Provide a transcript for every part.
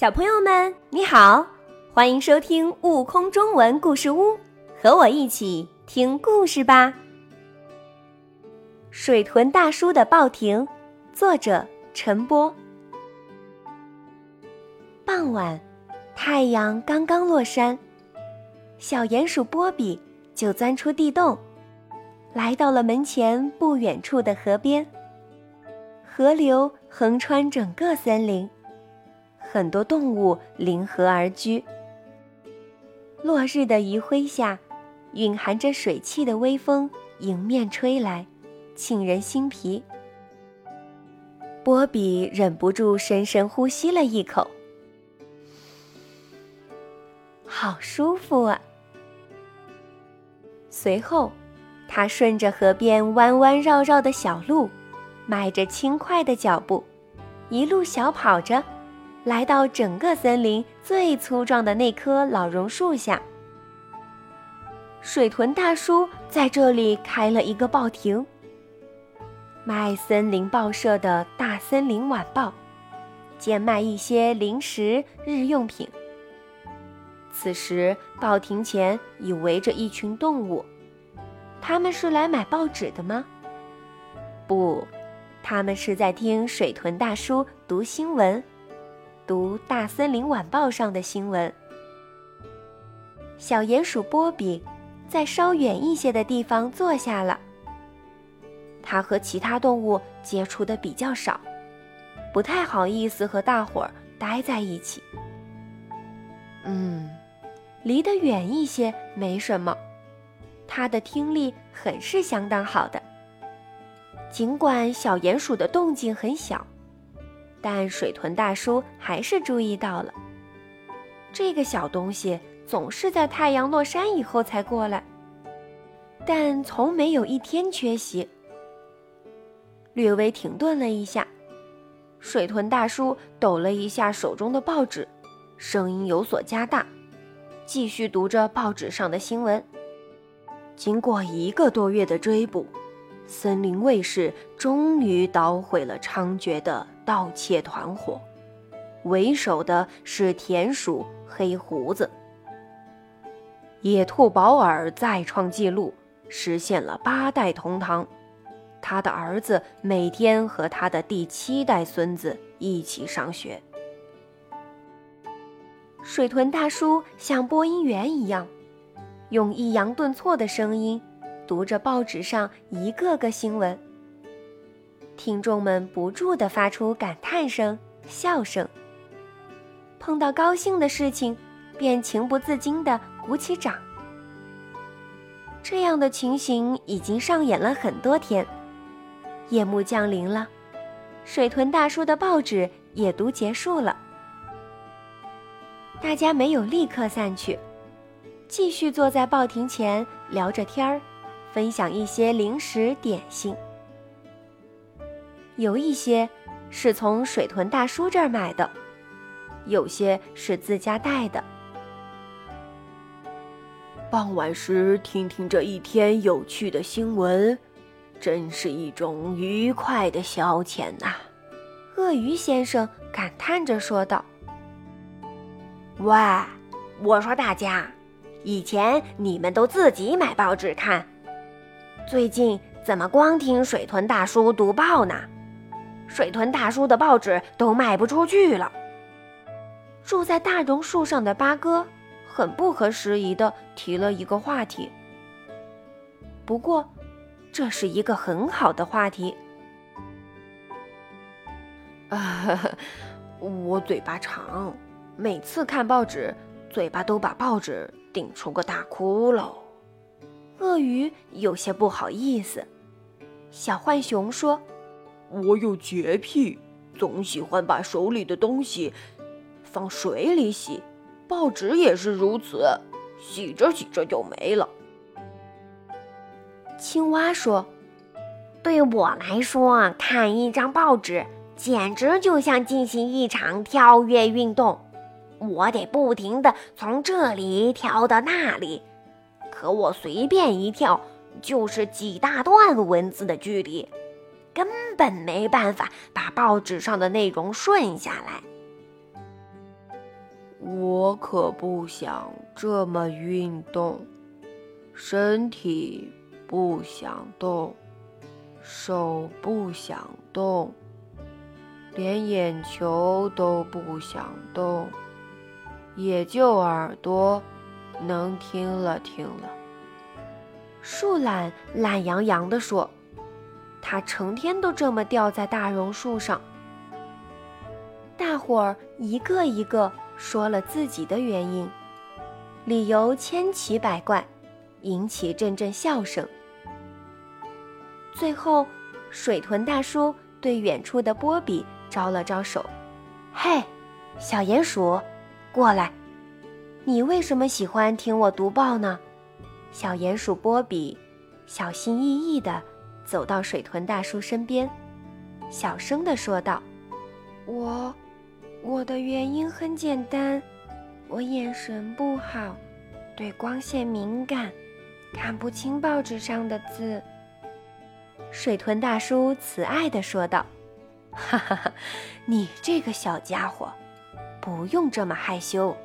小朋友们，你好，欢迎收听《悟空中文故事屋》，和我一起听故事吧。水豚大叔的报亭，作者陈波。傍晚，太阳刚刚落山，小鼹鼠波比就钻出地洞，来到了门前不远处的河边。河流横穿整个森林。很多动物临河而居。落日的余晖下，蕴含着水汽的微风迎面吹来，沁人心脾。波比忍不住深深呼吸了一口，好舒服啊！随后，他顺着河边弯弯绕绕的小路，迈着轻快的脚步，一路小跑着。来到整个森林最粗壮的那棵老榕树下，水豚大叔在这里开了一个报亭，卖森林报社的大森林晚报，兼卖一些零食、日用品。此时，报亭前已围着一群动物，他们是来买报纸的吗？不，他们是在听水豚大叔读新闻。读《大森林晚报》上的新闻。小鼹鼠波比在稍远一些的地方坐下了。它和其他动物接触的比较少，不太好意思和大伙儿待在一起。嗯，离得远一些没什么。他的听力很是相当好的，尽管小鼹鼠的动静很小。但水豚大叔还是注意到了，这个小东西总是在太阳落山以后才过来，但从没有一天缺席。略微停顿了一下，水豚大叔抖了一下手中的报纸，声音有所加大，继续读着报纸上的新闻。经过一个多月的追捕。森林卫士终于捣毁了猖獗的盗窃团伙，为首的是田鼠黑胡子。野兔保尔再创纪录，实现了八代同堂。他的儿子每天和他的第七代孙子一起上学。水豚大叔像播音员一样，用抑扬顿挫的声音。读着报纸上一个个新闻，听众们不住地发出感叹声、笑声。碰到高兴的事情，便情不自禁地鼓起掌。这样的情形已经上演了很多天。夜幕降临了，水豚大叔的报纸也读结束了。大家没有立刻散去，继续坐在报亭前聊着天儿。分享一些零食点心，有一些是从水豚大叔这儿买的，有些是自家带的。傍晚时听听这一天有趣的新闻，真是一种愉快的消遣呐！鳄鱼先生感叹着说道：“喂，我说大家，以前你们都自己买报纸看。”最近怎么光听水豚大叔读报呢？水豚大叔的报纸都卖不出去了。住在大榕树上的八哥很不合时宜地提了一个话题。不过，这是一个很好的话题。啊，我嘴巴长，每次看报纸，嘴巴都把报纸顶出个大窟窿。鳄鱼有些不好意思，小浣熊说：“我有洁癖，总喜欢把手里的东西放水里洗，报纸也是如此，洗着洗着就没了。”青蛙说：“对我来说，看一张报纸简直就像进行一场跳跃运动，我得不停地从这里跳到那里。”可我随便一跳，就是几大段文字的距离，根本没办法把报纸上的内容顺下来。我可不想这么运动，身体不想动，手不想动，连眼球都不想动，也就耳朵能听了听了。树懒懒洋洋地说：“它成天都这么吊在大榕树上。”大伙儿一个一个说了自己的原因，理由千奇百怪，引起阵阵笑声。最后，水豚大叔对远处的波比招了招手：“嘿，小鼹鼠，过来！你为什么喜欢听我读报呢？”小鼹鼠波比小心翼翼地走到水豚大叔身边，小声地说道：“我……”我的原因很简单，我眼神不好，对光线敏感，看不清报纸上的字。水豚大叔慈爱地说道：“ 哈哈哈，你这个小家伙，不用这么害羞，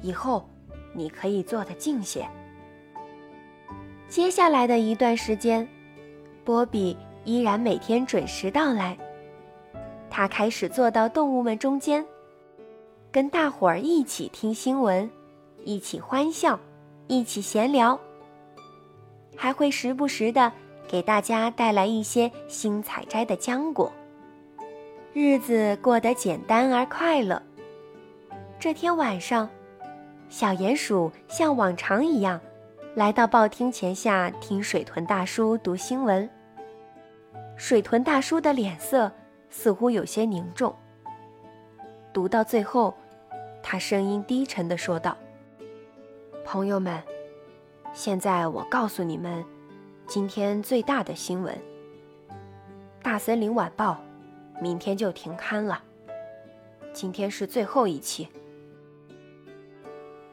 以后你可以坐得近些。”接下来的一段时间，波比依然每天准时到来。他开始坐到动物们中间，跟大伙儿一起听新闻，一起欢笑，一起闲聊，还会时不时的给大家带来一些新采摘的浆果。日子过得简单而快乐。这天晚上，小鼹鼠像往常一样，来到报厅前下听水豚大叔读新闻。水豚大叔的脸色。似乎有些凝重。读到最后，他声音低沉地说道：“朋友们，现在我告诉你们，今天最大的新闻。大森林晚报明天就停刊了，今天是最后一期。”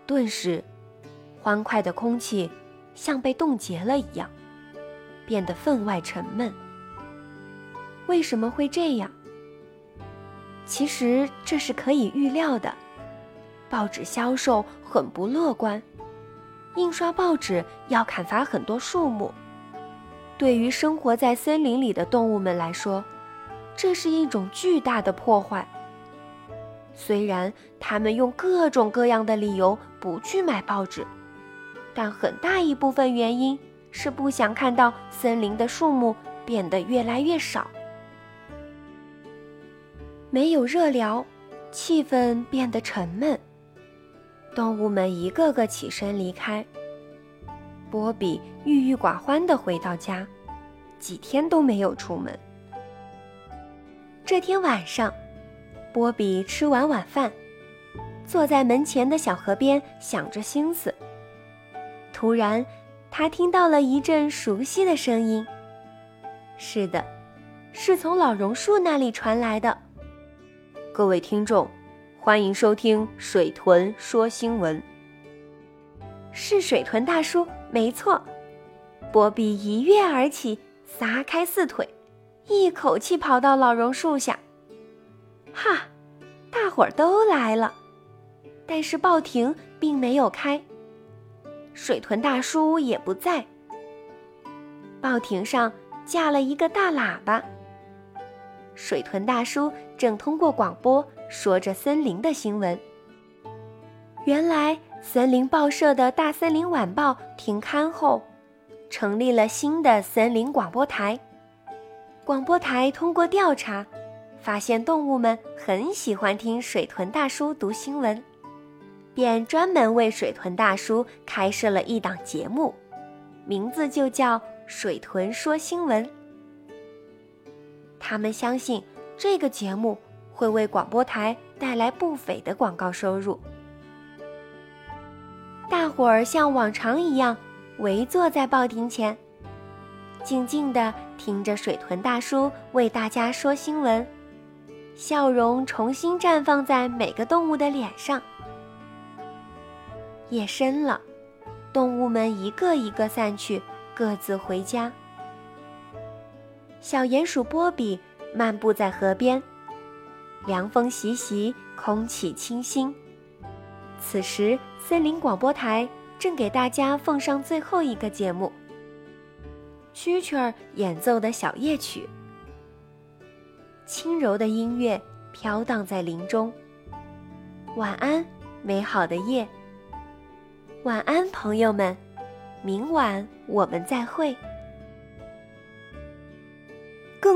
顿时，欢快的空气像被冻结了一样，变得分外沉闷。为什么会这样？其实这是可以预料的。报纸销售很不乐观，印刷报纸要砍伐很多树木。对于生活在森林里的动物们来说，这是一种巨大的破坏。虽然他们用各种各样的理由不去买报纸，但很大一部分原因是不想看到森林的树木变得越来越少。没有热聊，气氛变得沉闷。动物们一个个起身离开。波比郁郁寡欢地回到家，几天都没有出门。这天晚上，波比吃完晚饭，坐在门前的小河边想着心思。突然，他听到了一阵熟悉的声音。是的，是从老榕树那里传来的。各位听众，欢迎收听水豚说新闻。是水豚大叔，没错。波比一跃而起，撒开四腿，一口气跑到老榕树下。哈，大伙儿都来了，但是报亭并没有开，水豚大叔也不在。报亭上架了一个大喇叭。水豚大叔正通过广播说着森林的新闻。原来，森林报社的大森林晚报停刊后，成立了新的森林广播台。广播台通过调查，发现动物们很喜欢听水豚大叔读新闻，便专门为水豚大叔开设了一档节目，名字就叫《水豚说新闻》。他们相信这个节目会为广播台带来不菲的广告收入。大伙儿像往常一样围坐在报亭前，静静地听着水豚大叔为大家说新闻，笑容重新绽放在每个动物的脸上。夜深了，动物们一个一个散去，各自回家。小鼹鼠波比漫步在河边，凉风习习，空气清新。此时，森林广播台正给大家奉上最后一个节目——蛐蛐儿演奏的小夜曲。轻柔的音乐飘荡在林中。晚安，美好的夜。晚安，朋友们，明晚我们再会。